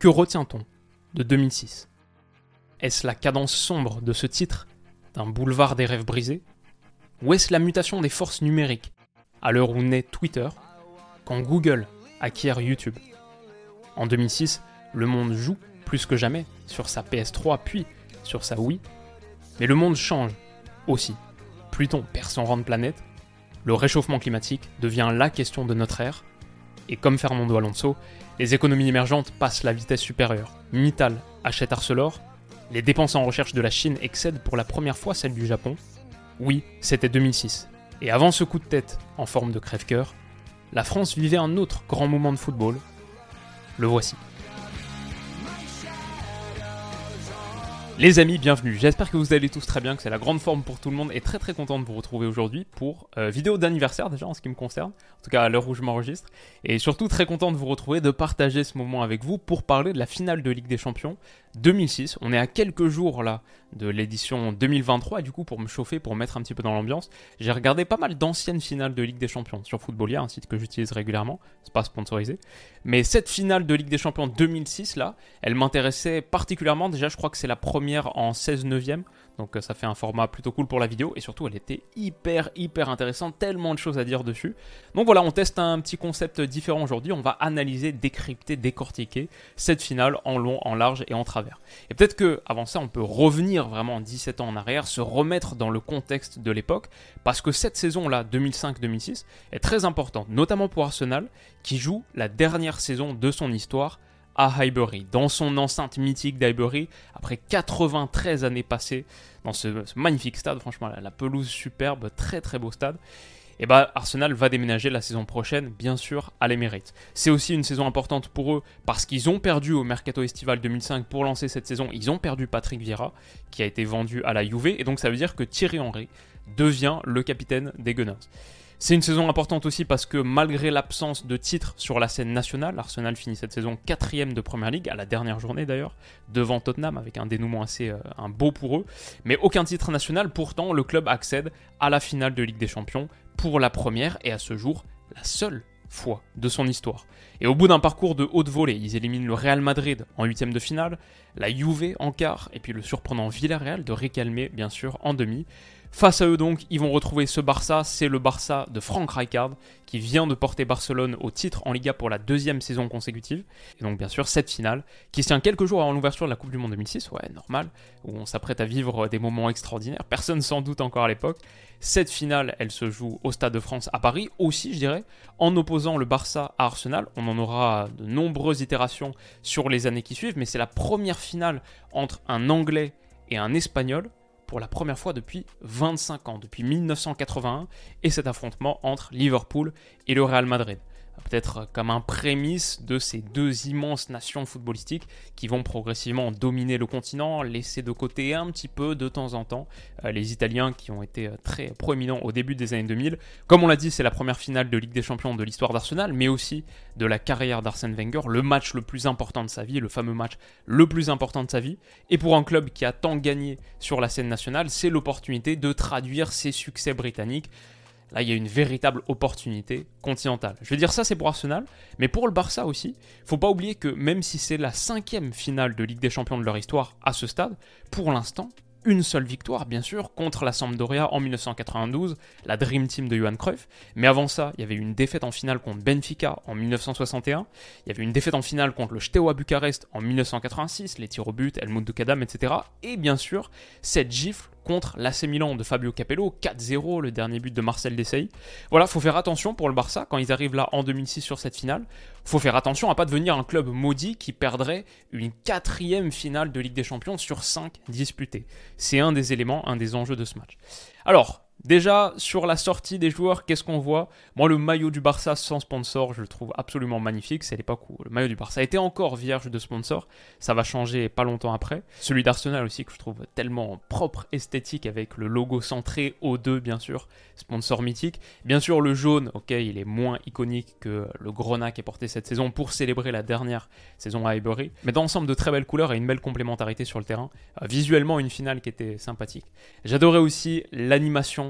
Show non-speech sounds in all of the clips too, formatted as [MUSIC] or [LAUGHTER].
Que retient-on de 2006 Est-ce la cadence sombre de ce titre d'un boulevard des rêves brisés? Ou est-ce la mutation des forces numériques? À l'heure où naît Twitter, quand Google acquiert YouTube? En 2006, le monde joue plus que jamais sur sa PS3 puis sur sa Wii, mais le monde change aussi. Pluton perd son rang de planète, le réchauffement climatique devient la question de notre ère, et comme Fernando Alonso, les économies émergentes passent la vitesse supérieure. Mittal achète Arcelor, les dépenses en recherche de la Chine excèdent pour la première fois celles du Japon. Oui, c'était 2006. Et avant ce coup de tête en forme de crève-cœur, la France vivait un autre grand moment de football. Le voici. Les amis, bienvenue. J'espère que vous allez tous très bien, que c'est la grande forme pour tout le monde et très très content de vous retrouver aujourd'hui pour euh, vidéo d'anniversaire déjà en ce qui me concerne, en tout cas à l'heure où je m'enregistre. Et surtout très content de vous retrouver, de partager ce moment avec vous pour parler de la finale de Ligue des Champions 2006. On est à quelques jours là de l'édition 2023 et du coup pour me chauffer, pour mettre un petit peu dans l'ambiance, j'ai regardé pas mal d'anciennes finales de Ligue des Champions sur Footballia, un site que j'utilise régulièrement, c'est pas sponsorisé. Mais cette finale de Ligue des Champions 2006 là, elle m'intéressait particulièrement, déjà je crois que c'est la première en 16 neuvième, donc euh, ça fait un format plutôt cool pour la vidéo et surtout elle était hyper hyper intéressante, tellement de choses à dire dessus. Donc voilà, on teste un petit concept différent aujourd'hui, on va analyser, décrypter, décortiquer cette finale en long, en large et en travers. Et peut-être que avant ça, on peut revenir vraiment 17 ans en arrière, se remettre dans le contexte de l'époque parce que cette saison-là 2005-2006 est très importante, notamment pour Arsenal qui joue la dernière saison de son histoire à Highbury, dans son enceinte mythique d'Highbury, après 93 années passées dans ce, magnifique stade, franchement, la, pelouse superbe, très très beau stade. Et bah Arsenal va déménager la saison prochaine, bien sûr, à l'Emirates. C'est aussi une saison importante pour eux parce qu'ils ont perdu au mercato estival 2005 pour lancer cette saison. Ils ont perdu Patrick Vieira, qui a été vendu à la Juve, et donc ça veut dire que Thierry Henry devient le capitaine des Gunners. C'est une saison importante aussi parce que malgré l'absence de titres sur la scène nationale, Arsenal finit cette saison quatrième de Première Ligue, à la dernière journée d'ailleurs, devant Tottenham avec un dénouement assez euh, beau pour eux. Mais aucun titre national, pourtant le club accède à la finale de Ligue des Champions pour la première et à ce jour la seule fois de son histoire. Et au bout d'un parcours de haute volée, ils éliminent le Real Madrid en huitième de finale, la Juve en quart, et puis le surprenant Villarreal de récalmer bien sûr en demi. Face à eux donc, ils vont retrouver ce Barça, c'est le Barça de Frank Rijkaard qui vient de porter Barcelone au titre en Liga pour la deuxième saison consécutive. Et donc bien sûr cette finale qui se tient quelques jours avant l'ouverture de la Coupe du Monde 2006, ouais normal, où on s'apprête à vivre des moments extraordinaires, personne sans doute encore à l'époque. Cette finale, elle se joue au Stade de France à Paris. Aussi je dirais, en opposant le Barça à Arsenal. On en aura de nombreuses itérations sur les années qui suivent, mais c'est la première finale entre un Anglais et un Espagnol pour la première fois depuis 25 ans, depuis 1981, et cet affrontement entre Liverpool et le Real Madrid peut-être comme un prémisse de ces deux immenses nations footballistiques qui vont progressivement dominer le continent, laisser de côté un petit peu de temps en temps euh, les Italiens qui ont été euh, très proéminents au début des années 2000. Comme on l'a dit, c'est la première finale de Ligue des Champions de l'histoire d'Arsenal, mais aussi de la carrière d'Arsène Wenger, le match le plus important de sa vie, le fameux match le plus important de sa vie. Et pour un club qui a tant gagné sur la scène nationale, c'est l'opportunité de traduire ses succès britanniques Là, il y a une véritable opportunité continentale. Je veux dire ça, c'est pour Arsenal, mais pour le Barça aussi, faut pas oublier que même si c'est la cinquième finale de Ligue des Champions de leur histoire à ce stade, pour l'instant, une seule victoire, bien sûr, contre la Sampdoria en 1992, la Dream Team de Johan Cruyff. Mais avant ça, il y avait une défaite en finale contre Benfica en 1961. Il y avait une défaite en finale contre le Steaua Bucarest en 1986, les tirs au but, Helmut Kadam, etc. Et bien sûr, cette gifle contre l'AC de Fabio Capello, 4-0, le dernier but de Marcel Desailly. Voilà, faut faire attention pour le Barça quand ils arrivent là en 2006 sur cette finale. Faut faire attention à pas devenir un club maudit qui perdrait une quatrième finale de Ligue des Champions sur 5 disputées. C'est un des éléments, un des enjeux de ce match. Alors, Déjà, sur la sortie des joueurs, qu'est-ce qu'on voit? Moi, le maillot du Barça sans sponsor, je le trouve absolument magnifique. C'est l'époque où le maillot du Barça était encore vierge de sponsor. Ça va changer pas longtemps après. Celui d'Arsenal aussi, que je trouve tellement propre, esthétique, avec le logo centré, O2 bien sûr, sponsor mythique. Bien sûr, le jaune, ok, il est moins iconique que le Grenat qui est porté cette saison pour célébrer la dernière saison à Highbury. Mais dans l'ensemble, de très belles couleurs et une belle complémentarité sur le terrain. Euh, visuellement, une finale qui était sympathique. J'adorais aussi l'animation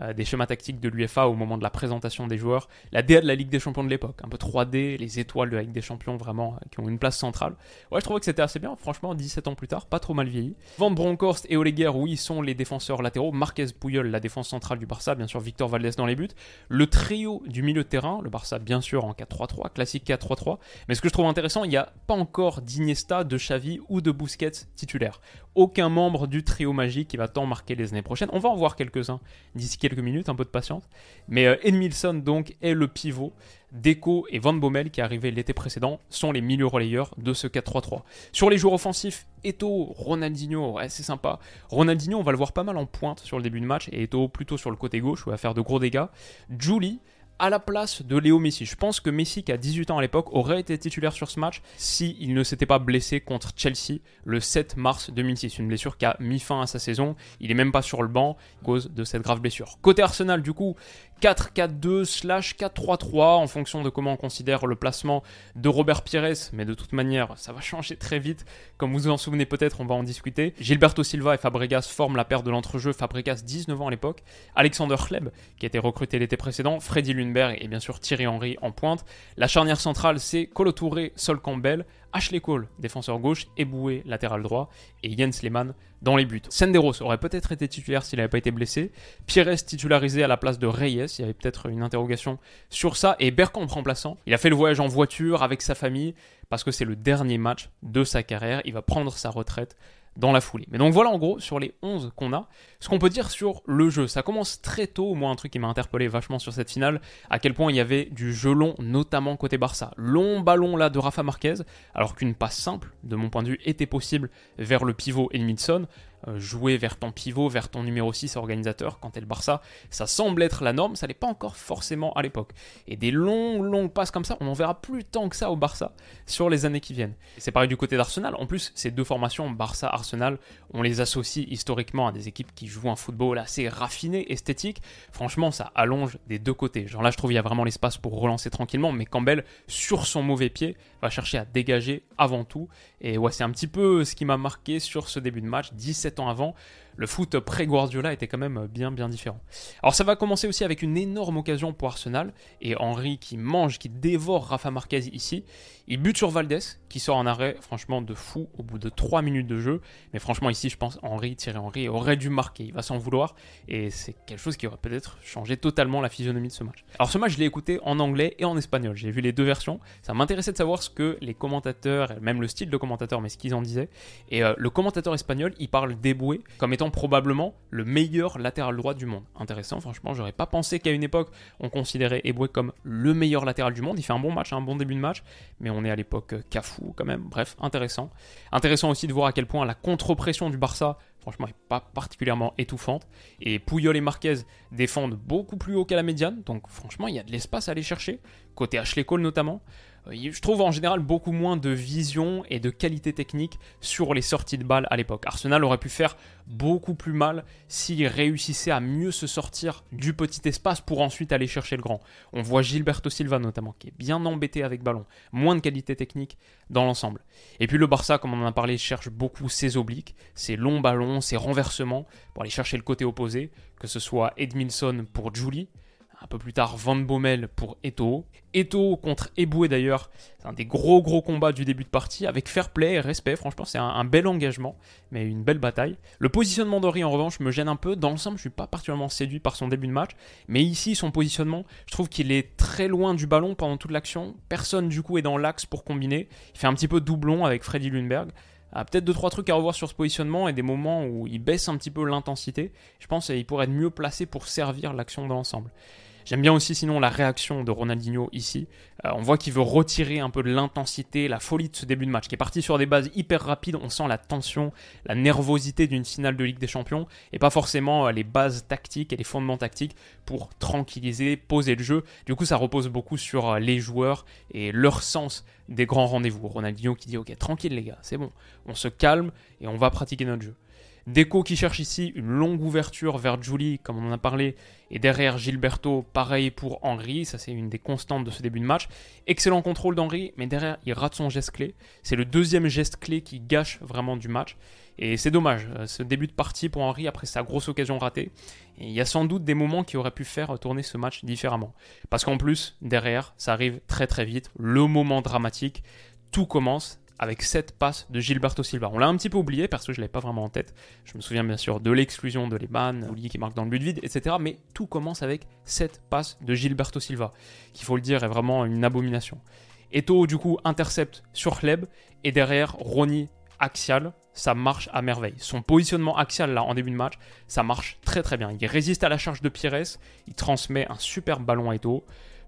euh, des schémas tactiques de l'UFA au moment de la présentation des joueurs, la DA de la Ligue des Champions de l'époque, un peu 3D, les étoiles de la Ligue des Champions vraiment euh, qui ont une place centrale. Ouais, je trouvais que c'était assez bien, franchement, 17 ans plus tard, pas trop mal vieilli. Van Bronckhorst et Oleguer, oui, sont les défenseurs latéraux. Marquez Puyol, la défense centrale du Barça, bien sûr, Victor Valdez dans les buts. Le trio du milieu de terrain, le Barça, bien sûr, en 4-3-3, classique 4-3-3. Mais ce que je trouve intéressant, il n'y a pas encore d'Iniesta, de Xavi ou de Busquets titulaires. Aucun membre du trio magique qui va tant marquer les années prochaines. On va en voir quelques-uns d'ici quelques minutes, un peu de patience. Mais euh, Edmilson, donc, est le pivot. Deco et Van Bommel, qui arrivaient l'été précédent, sont les milieux relayeurs de ce 4-3-3. Sur les joueurs offensifs, Eto, Ronaldinho, c'est sympa. Ronaldinho, on va le voir pas mal en pointe sur le début de match, et Eto plutôt sur le côté gauche, où il va faire de gros dégâts. Julie, à la place de Léo Messi. Je pense que Messi, qui a 18 ans à l'époque, aurait été titulaire sur ce match s'il il ne s'était pas blessé contre Chelsea le 7 mars 2006. Une blessure qui a mis fin à sa saison. Il est même pas sur le banc à cause de cette grave blessure. Côté Arsenal, du coup, 4-4-2 slash 4-3-3 en fonction de comment on considère le placement de Robert Pires, mais de toute manière, ça va [LAUGHS] changer très vite. Comme vous vous en souvenez peut-être, on va en discuter. Gilberto Silva et Fabregas forment la paire de l'entrejeu. Fabregas, 19 ans à l'époque. Alexander Chleb, qui a été recruté l'été précédent. Freddy Lundberg et bien sûr Thierry Henry en pointe. La charnière centrale, c'est Colo Touré, Sol Campbell. Ashley Cole, défenseur gauche, Eboué, latéral droit, et Jens Lehmann dans les buts. Senderos aurait peut-être été titulaire s'il n'avait pas été blessé. Pires titularisé à la place de Reyes, il y avait peut-être une interrogation sur ça. Et Bergkamp remplaçant. Il a fait le voyage en voiture avec sa famille parce que c'est le dernier match de sa carrière. Il va prendre sa retraite dans la foulée. Mais donc voilà en gros sur les 11 qu'on a, ce qu'on peut dire sur le jeu. Ça commence très tôt, moi un truc qui m'a interpellé vachement sur cette finale, à quel point il y avait du jeu long, notamment côté Barça. Long ballon là de Rafa Marquez, alors qu'une passe simple, de mon point de vue, était possible vers le pivot Edmilson. Euh, jouer vers ton pivot, vers ton numéro 6 organisateur quand t'es le Barça, ça semble être la norme, ça n'est pas encore forcément à l'époque. Et des longs, longues passes comme ça, on en verra plus tant que ça au Barça sur les années qui viennent. C'est pareil du côté d'Arsenal. En plus, ces deux formations, Barça-Arsenal, on les associe historiquement à des équipes qui jouent un football assez raffiné, esthétique. Franchement, ça allonge des deux côtés. Genre là, je trouve qu'il y a vraiment l'espace pour relancer tranquillement, mais Campbell, sur son mauvais pied, va chercher à dégager avant tout. Et ouais, c'est un petit peu ce qui m'a marqué sur ce début de match. 17 ans avant, le foot pré-Guardiola était quand même bien bien différent. Alors ça va commencer aussi avec une énorme occasion pour Arsenal et Henry qui mange, qui dévore Rafa Marquez ici. Il bute sur Valdez qui sort en arrêt franchement de fou au bout de 3 minutes de jeu. Mais franchement ici je pense Henry, Thierry Henry aurait dû marquer, il va s'en vouloir et c'est quelque chose qui aurait peut-être changé totalement la physionomie de ce match. Alors ce match je l'ai écouté en anglais et en espagnol, j'ai vu les deux versions. Ça m'intéressait de savoir ce que les commentateurs, même le style de commentateur, mais ce qu'ils en disaient. Et euh, le commentateur espagnol il parle d'Eboué comme étant probablement le meilleur latéral droit du monde. Intéressant, franchement, j'aurais pas pensé qu'à une époque on considérait Eboué comme le meilleur latéral du monde. Il fait un bon match, un bon début de match, mais on est à l'époque Cafou quand même. Bref, intéressant. Intéressant aussi de voir à quel point la contre-pression du Barça franchement, n'est pas particulièrement étouffante. Et Puyol et Marquez défendent beaucoup plus haut qu'à la médiane, donc franchement, il y a de l'espace à aller chercher, côté Ashley Cole notamment. Euh, je trouve en général beaucoup moins de vision et de qualité technique sur les sorties de balles à l'époque. Arsenal aurait pu faire beaucoup plus mal s'il réussissait à mieux se sortir du petit espace pour ensuite aller chercher le grand. On voit Gilberto Silva notamment qui est bien embêté avec ballon, moins de qualité technique dans l'ensemble. Et puis le Barça, comme on en a parlé, cherche beaucoup ses obliques, ses longs ballons, ses renversements pour aller chercher le côté opposé, que ce soit Edmilson pour Julie, un peu plus tard, Van Bommel pour Eto. Eto contre Eboué d'ailleurs, c'est un des gros gros combats du début de partie, avec fair play et respect. Franchement, c'est un, bel engagement, mais une belle bataille. Le positionnement d'Henri, en revanche, me gêne un peu. Dans l'ensemble, je suis pas particulièrement séduit par son début de match. Mais ici, son positionnement, je trouve qu'il est très loin du ballon pendant toute l'action. Personne, du coup, est dans l'axe pour combiner. Il fait un petit peu doublon avec Freddy Lundberg. Ah, peut-être deux trois trucs à revoir sur ce positionnement et des moments où il baisse un petit peu l'intensité. Je pense qu'il pourrait être mieux placé pour servir l'action de l'ensemble. J'aime bien aussi sinon la réaction de Ronaldinho ici. Euh, on voit qu'il veut retirer un peu de l'intensité, la folie de ce début de match, qui est parti sur des bases hyper rapides. On sent la tension, la nervosité d'une finale de Ligue des Champions, et pas forcément euh, les bases tactiques et les fondements tactiques pour tranquilliser, poser le jeu. Du coup, ça repose beaucoup sur euh, les joueurs et leur sens des grands rendez-vous. Ronaldinho qui dit Ok, tranquille les gars, c'est bon, on se calme et on va pratiquer notre jeu. Deco qui cherche ici une longue ouverture vers Julie, comme on en a parlé, et derrière Gilberto, pareil pour Henry, ça c'est une des constantes de ce début de match. Excellent contrôle d'Henry, mais derrière il rate son geste clé. C'est le deuxième geste clé qui gâche vraiment du match. Et c'est dommage, euh, ce début de partie pour Henry après sa grosse occasion ratée. Il y a sans doute des moments qui auraient pu faire tourner ce match différemment. Parce qu'en plus, derrière, ça arrive très très vite, le moment dramatique, tout commence avec 7 passes de Gilberto Silva. On l'a un petit peu oublié parce que je ne l'avais pas vraiment en tête. Je me souviens bien sûr de l'exclusion de Lehmann, Oli qui marque dans le but vide, etc. Mais tout commence avec 7 passes de Gilberto Silva, qui faut le dire est vraiment une abomination. Eto du coup intercepte sur Hleb et derrière Ronnie axial, ça marche à merveille. Son positionnement axial là en début de match, ça marche très très bien. Il résiste à la charge de Pires, il transmet un super ballon à Eto.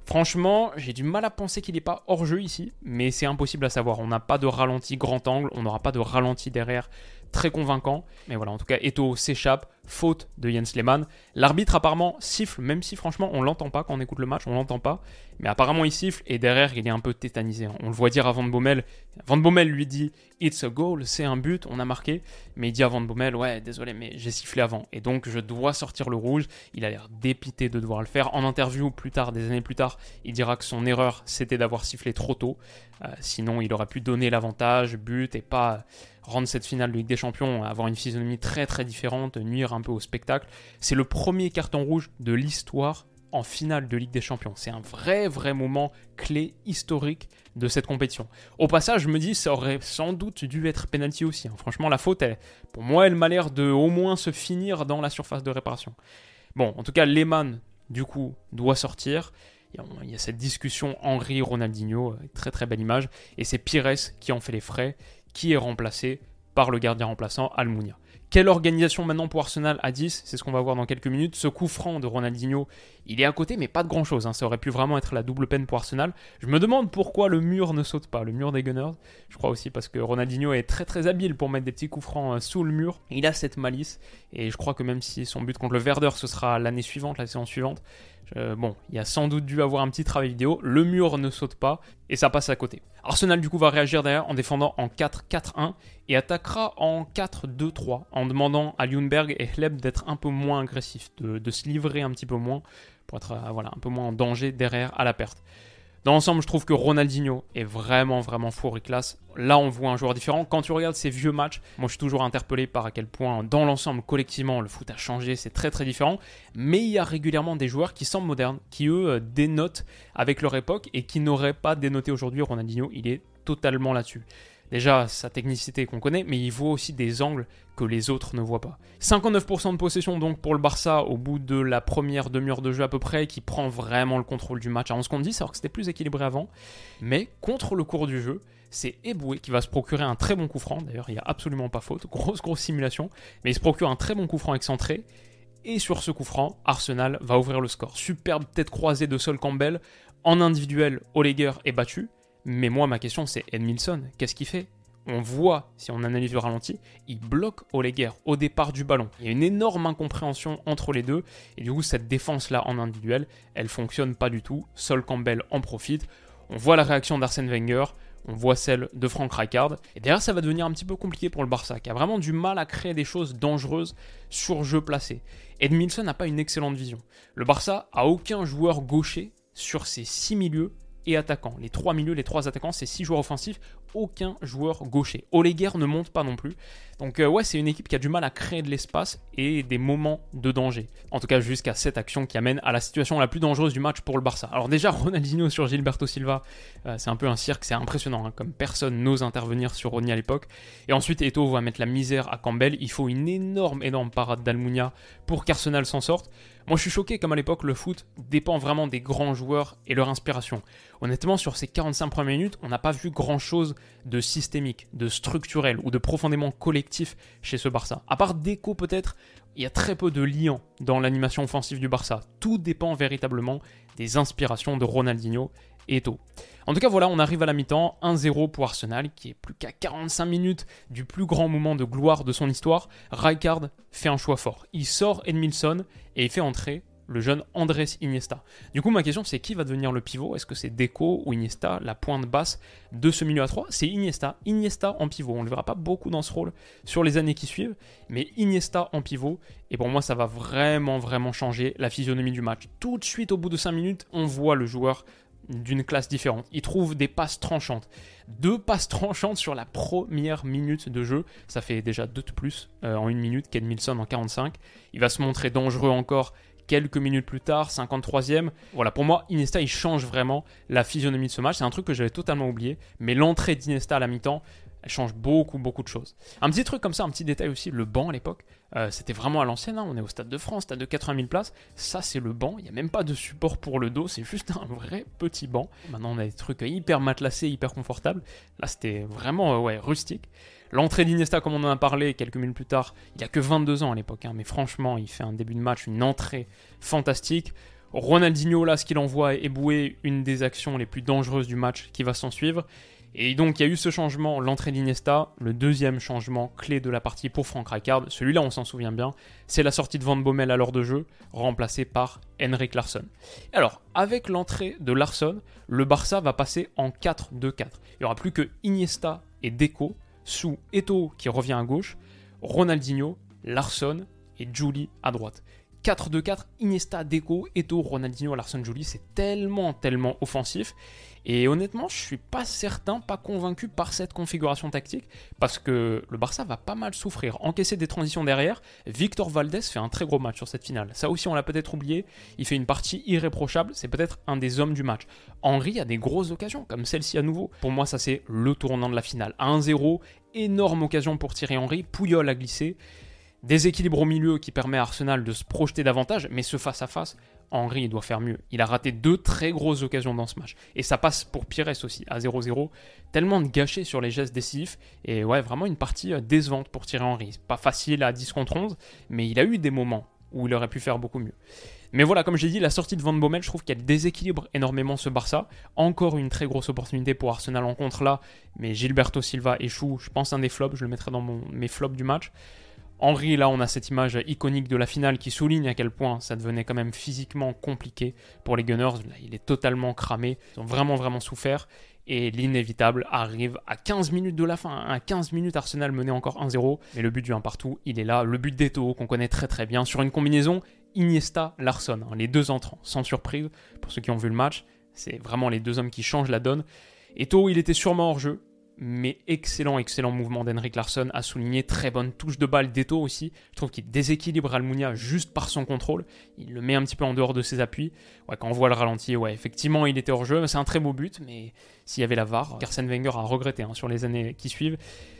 Franchement, j'ai du mal à penser qu'il n'est pas hors jeu ici, mais c'est impossible à savoir. On n'a pas de ralenti grand angle, on n'aura pas de ralenti derrière très convaincant. Mais voilà, en tout cas, Eto s'échappe, faute de Jens Lehmann. L'arbitre apparemment siffle, même si franchement on l'entend pas quand on écoute le match, on l'entend pas. Mais apparemment il siffle et derrière il est un peu tétanisé. Hein. On le voit dire à Van Bommel. Van Bommel lui dit It's a goal, c'est un but, on a marqué. Mais il dit à Van Bommel Ouais, désolé, mais j'ai sifflé avant. Et donc je dois sortir le rouge. Il a l'air dépité de devoir le faire. En interview plus tard, des années plus tard, il dira que son erreur c'était d'avoir sifflé trop tôt. Euh, sinon il aurait pu donner l'avantage, but et pas rendre cette finale de Ligue des Champions, avoir une physionomie très très différente, nuire un peu au spectacle. C'est le premier carton rouge de l'histoire en finale de Ligue des Champions. C'est un vrai vrai moment clé historique de cette compétition. Au passage, je me dis, ça aurait sans doute dû être penalty aussi. Hein. Franchement, la faute, pour moi, elle m'a l'air de au moins se finir dans la surface de réparation. Bon, en tout cas, Lehmann, du coup, doit sortir. Il y a cette discussion Henry-Ronaldinho, euh, très très belle image. Et c'est Pires qui en fait les frais qui est remplacé par le gardien remplaçant Almunia. Quelle organisation maintenant pour Arsenal à 10 C'est ce qu'on va voir dans quelques minutes. Ce coup franc de Ronaldinho, il est à côté, mais pas de grand chose. Hein. Ça aurait pu vraiment être la double peine pour Arsenal. Je me demande pourquoi le mur ne saute pas, le mur des Gunners. Je crois aussi parce que Ronaldinho est très très habile pour mettre des petits coups francs euh, sous le mur. Il a cette malice. Et je crois que même si son but contre le Werder, ce sera l'année suivante, la saison suivante, bon, il y a sans doute dû avoir un petit travail vidéo. Le mur ne saute pas et ça passe à côté. Arsenal du coup va réagir derrière en défendant en 4-4-1 et attaquera en 4-2-3 en demandant à Ljungberg et Hleb d'être un peu moins agressifs, de, se livrer un petit peu moins pour être euh, voilà, un peu moins en danger derrière à la perte. Dans l'ensemble, je trouve que Ronaldinho est vraiment, vraiment fort et classe. Là, on voit un joueur différent. Quand tu regardes ces vieux matchs, moi, je suis toujours interpellé par à quel point, dans l'ensemble, collectivement, le foot a changé. C'est très, très différent. Mais il y a régulièrement des joueurs qui semblent modernes, qui, eux, euh, dénotent avec leur époque et qui n'auraient pas dénoté aujourd'hui. Ronaldinho, il est totalement là-dessus. Déjà, sa technicité qu'on connaît, mais il voit aussi des angles que les autres ne voient pas. 59% de possession donc pour le Barça au bout de la première demi-heure de jeu à peu près, qui prend vraiment le contrôle du match à 11 contre 10, alors que c'était plus équilibré avant. Mais contre le cours du jeu, c'est Eboué qui va se procurer un très bon coup franc. D'ailleurs, il n'y a absolument pas faute. Grosse, grosse simulation. Mais il se procure un très bon coup franc excentré. Et sur ce coup franc, Arsenal va ouvrir le score. Superbe tête croisée de Sol Campbell. En individuel, Oleger est battu. Mais moi, ma question, c'est Edmilson, qu'est-ce qu'il fait? On voit, si on analyse le ralenti, il bloque Oleguer au départ du ballon. Il y a une énorme incompréhension entre les deux, et du coup, cette défense-là en individuel, elle fonctionne pas du tout. Sol Campbell en profite. On voit la réaction d'Arsène Wenger, on voit celle de Frank Rijkaard. Et derrière, ça va devenir un petit peu compliqué pour le Barça, qui a vraiment du mal à créer des choses dangereuses sur jeu placé. Edmilson n'a pas une excellente vision. Le Barça a aucun joueur gaucher sur ses six milieux et attaquants. Les trois milieux, les trois attaquants, c'est six joueurs offensifs, aucun joueur gaucher. Oleguer ne monte pas non plus. Donc euh, ouais, c'est une équipe qui a du mal à créer de l'espace et des moments de danger. En tout cas, jusqu'à cette action qui amène à la situation la plus dangereuse du match pour le Barça. Alors déjà, [LAUGHS] Ronaldinho sur Gilberto Silva, euh, c'est un peu un cirque, c'est impressionnant, hein, comme personne n'ose intervenir sur Ronnie à l'époque. Et ensuite, Eto va mettre la misère à Campbell. Il faut une énorme, énorme parade d'Almunia pour qu'Arsenal s'en sorte. Moi, je suis choqué comme à l'époque, le foot dépend vraiment des grands joueurs et leur inspiration. Honnêtement, sur ces 45 premières minutes, on n'a pas vu grand-chose de systémique, de structurel ou de profondément collectif chez ce Barça. À part Deco peut-être, il y a très peu de liens dans l'animation offensive du Barça. Tout dépend véritablement des inspirations de Ronaldinho et Eto. En tout cas, voilà, on arrive à la mi-temps, 1-0 pour Arsenal, qui est plus qu'à 45 minutes du plus grand moment de gloire de son histoire. Rijkaard fait un choix fort. Il sort Edmilson et il fait entrer le jeune Andrés Iniesta. Du coup, ma question, c'est qui va devenir le pivot? Est-ce que c'est Deco ou Iniesta, la pointe basse de ce milieu à 3 C'est Iniesta. Iniesta en pivot. On ne le verra pas beaucoup dans ce rôle sur les années qui suivent, mais Iniesta en pivot. Et pour moi, ça va vraiment, vraiment changer la physionomie du match. Tout de suite, au bout de 5 minutes, on voit le joueur d'une classe différente. Il trouve des passes tranchantes. Deux passes tranchantes sur la première minute de jeu. Ça fait déjà deux de plus euh, en une minute qu'Edmilson en 45. Il va se montrer dangereux encore quelques minutes plus tard, 53e. Voilà, pour moi, Iniesta, il change vraiment la physionomie de ce match. C'est un truc que j'avais totalement oublié. Mais l'entrée d'Iniesta à la mi-temps, elle change beaucoup, beaucoup de choses. Un petit truc comme ça, un petit détail aussi, le banc à l'époque, euh, c'était vraiment à l'ancienne, hein. on est au Stade de France, stade de 80 000 places, ça c'est le banc, il n'y a même pas de support pour le dos, c'est juste un vrai petit banc. Maintenant on a des trucs hyper matelassés, hyper confortables, là c'était vraiment euh, ouais, rustique. L'entrée d'Iniesta, comme on en a parlé quelques minutes plus tard, il a que 22 ans à l'époque, hein, mais franchement, il fait un début de match, une entrée fantastique. Ronaldinho, là, ce qu'il envoie est boué une des actions les plus dangereuses du match qui va s'en suivre. Et donc il y a eu ce changement, l'entrée d'Iniesta, le deuxième changement clé de la partie pour Frank Rijkaard, celui-là on s'en souvient bien, c'est la sortie de Van Bommel à l'heure de jeu, remplacé par Henrik Larsson. Alors, avec l'entrée de Larsson, le Barça va passer en 4-2-4. Il n'y aura plus que Iniesta et Deco, sous Eto qui revient à gauche, Ronaldinho, Larsson et Julie à droite. 4-2-4, Iniesta, Deco, Eto, Ronaldinho, Larsson, Julie, c'est tellement, tellement offensif. Et honnêtement, je suis pas certain, pas convaincu par cette configuration tactique, parce que le Barça va pas mal souffrir. Encaisser des transitions derrière, Victor Valdez fait un très gros match sur cette finale. Ça aussi, on l'a peut-être oublié. Il fait une partie irréprochable, c'est peut-être un des hommes du match. Henry a des grosses occasions, comme celle-ci à nouveau. Pour moi, ça c'est le tournant de la finale. 1-0, énorme occasion pour Thierry Henry, Pouyol a glissé. Déséquilibre au milieu qui permet à Arsenal de se projeter davantage, mais ce face-à-face, Henry il doit faire mieux. Il a raté deux très grosses occasions dans ce match. Et ça passe pour Pires aussi, à 0-0. Tellement de gâchés sur les gestes décisifs. Et ouais, vraiment une partie euh, décevante pour tirer Henry. Pas facile à 10 contre 11, mais il a eu des moments où il aurait pu faire beaucoup mieux. Mais voilà, comme j'ai dit, la sortie de Van Bommel, je trouve qu'elle déséquilibre énormément ce Barça. Encore une très grosse opportunité pour Arsenal en contre là, mais Gilberto Silva échoue, je pense un des flops, je le mettrai dans mes flops du match. Henri, là, on a cette image iconique de la finale qui souligne à quel point ça devenait quand même physiquement compliqué pour les Gunners. Il est totalement cramé. Ils ont vraiment, vraiment souffert. Et l'inévitable arrive à 15 minutes de la fin. À 15 minutes, Arsenal menait encore 1-0. Mais le but du 1 partout, il est là. Le but d'Eto, qu'on connaît très très bien, sur une combinaison Iniesta-Larson. Hein, les deux entrants, sans surprise, pour ceux qui ont vu le match. C'est vraiment les deux hommes qui changent la donne. Eto, il était sûrement hors jeu mais excellent, excellent mouvement d'Henrik Larsson à souligner. Très bonne touche de balle d'Eto aussi. Je trouve qu'il déséquilibre Almunia juste par son contrôle. Il le met un petit peu en dehors de ses appuis. Ouais, quand on voit le ralenti, ouais, effectivement, il était hors jeu. C'est un très beau but, mais s'il y avait la VAR, Arsène Wenger a regretté hein, sur les années qui suivent.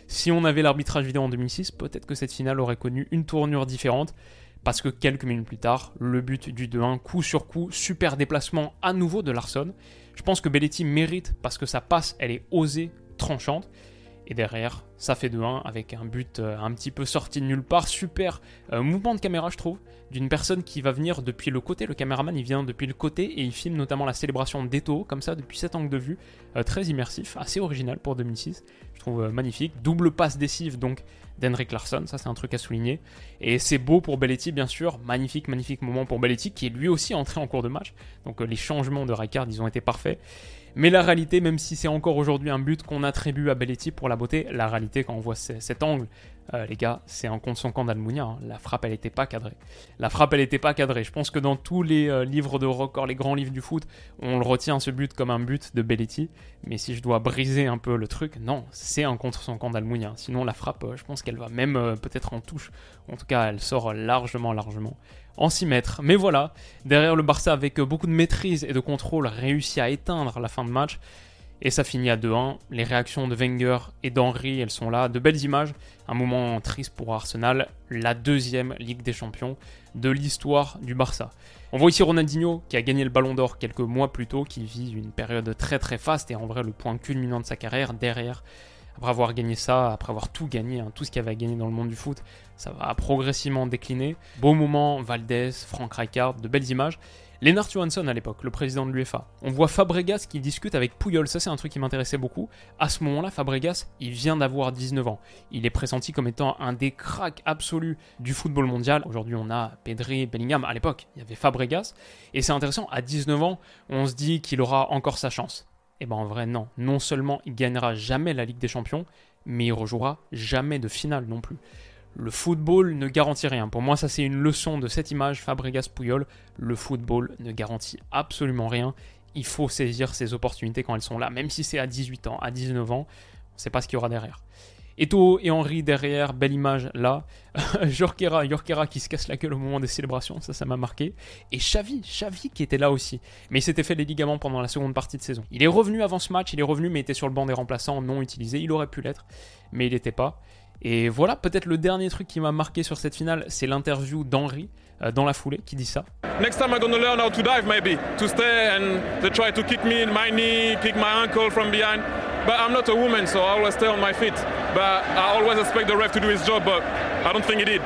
Si on avait l'arbitrage vidéo en 2006, peut-être que cette finale aurait connu une tournure différente. Parce que quelques minutes plus tard, le but du 2-1, coup sur coup, super déplacement à nouveau de Larsson. Je pense que Belletti mérite parce que sa passe, elle est osée, tranchante. Et derrière, ça fait 2-1 avec un but euh, un petit peu sorti de nulle part. Super euh, mouvement de caméra, je trouve, d'une personne qui va venir depuis le côté. Le caméraman, il vient depuis le côté et il filme notamment la célébration d'Eto, comme ça, depuis cet angle de vue. Euh, très immersif, assez original pour 2006. Je trouve magnifique. Double passe décisive, donc, d'Henrik Larsson. Ça, c'est un truc à souligner. Et c'est beau pour Belletti, bien sûr. Magnifique, magnifique moment pour Belletti, qui est lui aussi entré en cours de match. Donc, les changements de Rijkaard, ils ont été parfaits. Mais la réalité, même si c'est encore aujourd'hui un but qu'on attribue à Belletti pour la beauté, la réalité, quand on voit cet angle, euh, les gars, c'est un contre son camp d'Almunia. Hein. La frappe, elle n'était pas cadrée. La frappe, elle n'était pas cadrée. Je pense que dans tous les euh, livres de record, les grands livres du foot, on le retient ce but comme un but de Belletti. Mais si je dois briser un peu le truc, non, c'est un contre son camp d'Almunia. Sinon, la frappe, euh, je pense qu'elle va même peut-être en touche. En tout cas, elle sort largement, largement en 6 mètres. Mais voilà, derrière le Barça avec beaucoup de maîtrise et de contrôle réussit à éteindre la fin de match. Et ça finit à 2-1. Les réactions de Wenger et d'Henry, elles sont là. De belles images. Un moment triste pour Arsenal. La deuxième Ligue des Champions de l'histoire du Barça. On voit ici Ronaldinho qui a gagné le Ballon d'Or quelques mois plus tôt, qui vit une période très très faste et en vrai le point culminant de sa carrière derrière. Après avoir gagné ça, après avoir tout gagné, hein, tout ce qu'il avait gagné dans le monde du foot, ça va progressivement décliner. Beau moment, Valdez, Frank Rijkaard, de belles images. Lennart Johansson à l'époque, le président de l'UEFA. On voit Fabregas qui discute avec Puyol, ça c'est un truc qui m'intéressait beaucoup. À ce moment-là, Fabregas, il vient d'avoir 19 ans. Il est pressenti comme étant un des cracks absolus du football mondial. Aujourd'hui, on a Pedri, Bellingham. À l'époque, il y avait Fabregas. Et c'est intéressant, à 19 ans, on se dit qu'il aura encore sa chance. Et eh ben en vrai, non. Non seulement il gagnera jamais la Ligue des Champions, mais il rejouera jamais de finale non plus. Le football ne garantit rien. Pour moi, ça c'est une leçon de cette image Fabregas Puyol. Le football ne garantit absolument rien. Il faut saisir ses opportunités quand elles sont là, même si c'est à 18 ans, à 19 ans, on ne sait pas ce qu'il y aura derrière. Eto et Henri derrière, belle image là. [LAUGHS] Jorquera, Jorquera qui se casse la gueule au moment des célébrations, ça, ça m'a marqué. Et Xavi, Xavi qui était là aussi. Mais il s'était fait les ligaments pendant la seconde partie de saison. Il est revenu avant ce match, il est revenu mais était sur le banc des remplaçants, non utilisé. Il aurait pu l'être, mais il n'était pas. Et voilà, peut-être le dernier truc qui m'a marqué sur cette finale, c'est l'interview d'Henri euh, dans la foulée qui dit ça. Next time I'm gonna learn how to dive maybe, to stay and they try to kick me in my knee, kick my ankle from behind. But I'm not a woman, so I always stay on my feet. But I always expect the ref to do his job, but I don't think he did.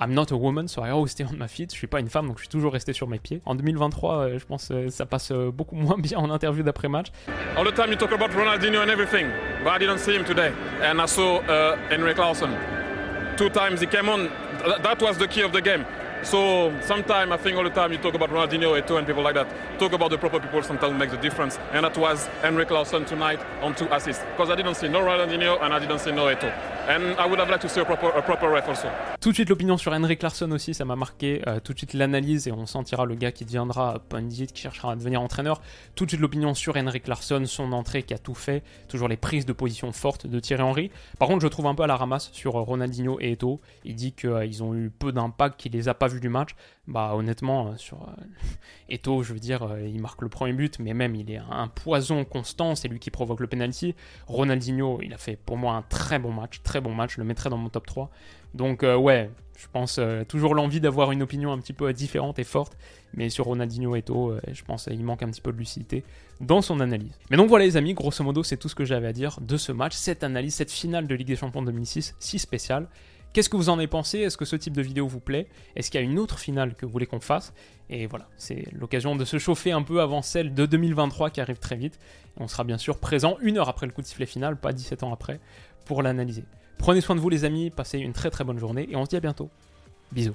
I'm not a woman, so I always stay on my feet. Je suis pas une femme, donc je suis toujours resté sur mes pieds. En 2023, euh, je pense que euh, ça passe beaucoup [LAUGHS] moins bien en interview d'après-match. All the time you talk about Ronaldinho and everything, but I didn't see him today. And I saw uh, Henrik Larsson. Two times he came on. That was the key of the game. So sometimes I think all the time you talk about Ronaldinho, Eto'o, and people like that. Talk about the proper people sometimes make the difference. And that was Henrik Larsson tonight on two assists. Because I didn't see no Ronaldinho and I didn't see no Eto'o. And I would have liked to see a proper, a proper ref also. Tout de suite l'opinion sur Henrik Larsson aussi, ça m'a marqué. Euh, tout de suite l'analyse et on sentira le gars qui deviendra pundit, qui cherchera à devenir entraîneur. Tout de suite l'opinion sur Henrik Larsson, son entrée qui a tout fait. Toujours les prises de position fortes de Thierry Henry. Par contre, je trouve un peu à la ramasse sur Ronaldinho et Eto'o. Il dit qu'ils euh, ont eu peu d'impact, qu'il les a pas vus du match. Bah honnêtement, euh, sur euh, [LAUGHS] Eto, je veux dire, euh, il marque le premier but, mais même il est un poison constant, c'est lui qui provoque le penalty. Ronaldinho, il a fait pour moi un très bon match, très bon match, je le mettrais dans mon top 3. Donc ouais, je pense toujours l'envie d'avoir une opinion un petit peu différente et forte, mais sur Ronaldinho Eto, je pense qu'il manque un petit peu de lucidité dans son analyse. Mais donc voilà les amis, grosso modo c'est tout ce que j'avais à dire de ce match, cette analyse, cette finale de Ligue des Champions 2006, si spéciale. Qu'est-ce que vous en avez pensé? Est-ce que ce type de vidéo vous plaît? Est-ce qu'il y a une autre finale que vous voulez qu'on fasse? Et voilà, c'est l'occasion de se chauffer un peu avant celle de 2023 qui arrive très vite. on sera bien sûr présent une heure après le coup de sifflet final, pas 17 ans après, pour l'analyser. Prenez soin de vous les amis, passez une très très bonne journée et on se dit à bientôt. Bisous.